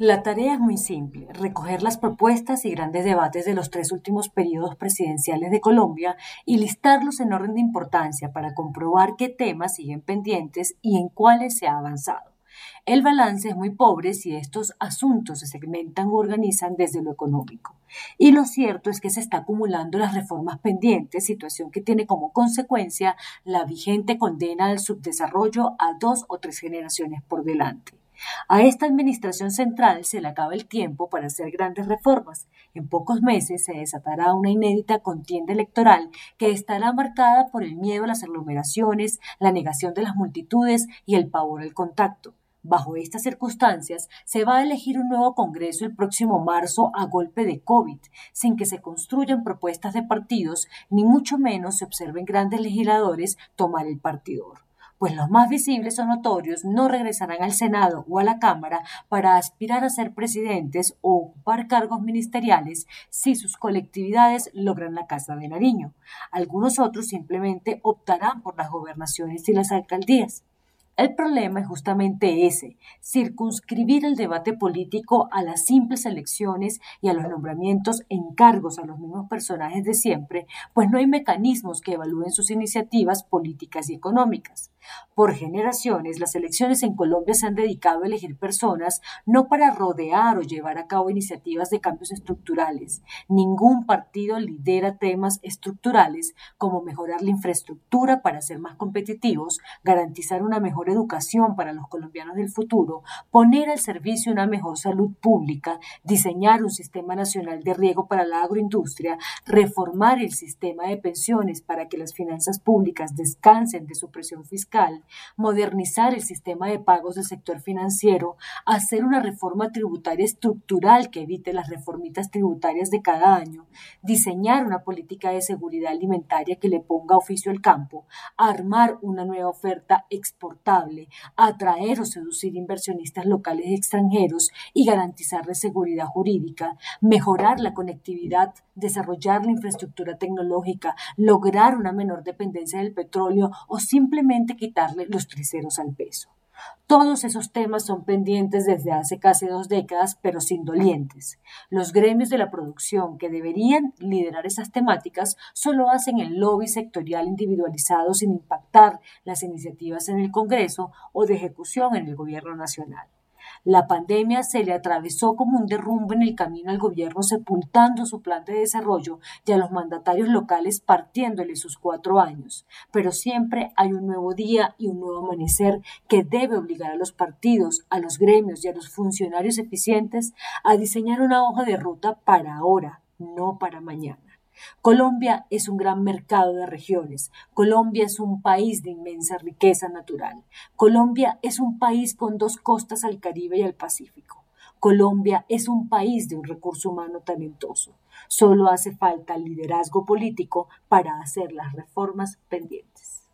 La tarea es muy simple, recoger las propuestas y grandes debates de los tres últimos periodos presidenciales de Colombia y listarlos en orden de importancia para comprobar qué temas siguen pendientes y en cuáles se ha avanzado. El balance es muy pobre si estos asuntos se segmentan o organizan desde lo económico. Y lo cierto es que se está acumulando las reformas pendientes, situación que tiene como consecuencia la vigente condena al subdesarrollo a dos o tres generaciones por delante. A esta administración central se le acaba el tiempo para hacer grandes reformas. En pocos meses se desatará una inédita contienda electoral que estará marcada por el miedo a las aglomeraciones, la negación de las multitudes y el pavor al contacto. Bajo estas circunstancias, se va a elegir un nuevo Congreso el próximo marzo a golpe de COVID, sin que se construyan propuestas de partidos, ni mucho menos se observen grandes legisladores tomar el partidor pues los más visibles o notorios no regresarán al Senado o a la Cámara para aspirar a ser presidentes o ocupar cargos ministeriales si sus colectividades logran la Casa de Nariño. Algunos otros simplemente optarán por las gobernaciones y las alcaldías. El problema es justamente ese, circunscribir el debate político a las simples elecciones y a los nombramientos en cargos a los mismos personajes de siempre, pues no hay mecanismos que evalúen sus iniciativas políticas y económicas. Por generaciones, las elecciones en Colombia se han dedicado a elegir personas no para rodear o llevar a cabo iniciativas de cambios estructurales. Ningún partido lidera temas estructurales como mejorar la infraestructura para ser más competitivos, garantizar una mejor educación para los colombianos del futuro, poner al servicio una mejor salud pública, diseñar un sistema nacional de riego para la agroindustria, reformar el sistema de pensiones para que las finanzas públicas descansen de su presión fiscal, modernizar el sistema de pagos del sector financiero, hacer una reforma tributaria estructural que evite las reformitas tributarias de cada año, diseñar una política de seguridad alimentaria que le ponga oficio al campo, armar una nueva oferta exportada atraer o seducir inversionistas locales y extranjeros y garantizarles seguridad jurídica, mejorar la conectividad, desarrollar la infraestructura tecnológica, lograr una menor dependencia del petróleo o simplemente quitarle los triceros al peso. Todos esos temas son pendientes desde hace casi dos décadas, pero sin dolientes. Los gremios de la producción que deberían liderar esas temáticas solo hacen el lobby sectorial individualizado sin impactar las iniciativas en el Congreso o de ejecución en el Gobierno Nacional. La pandemia se le atravesó como un derrumbe en el camino al gobierno sepultando su plan de desarrollo y a los mandatarios locales partiéndole sus cuatro años. Pero siempre hay un nuevo día y un nuevo amanecer que debe obligar a los partidos, a los gremios y a los funcionarios eficientes a diseñar una hoja de ruta para ahora, no para mañana. Colombia es un gran mercado de regiones. Colombia es un país de inmensa riqueza natural. Colombia es un país con dos costas al Caribe y al Pacífico. Colombia es un país de un recurso humano talentoso. Solo hace falta liderazgo político para hacer las reformas pendientes.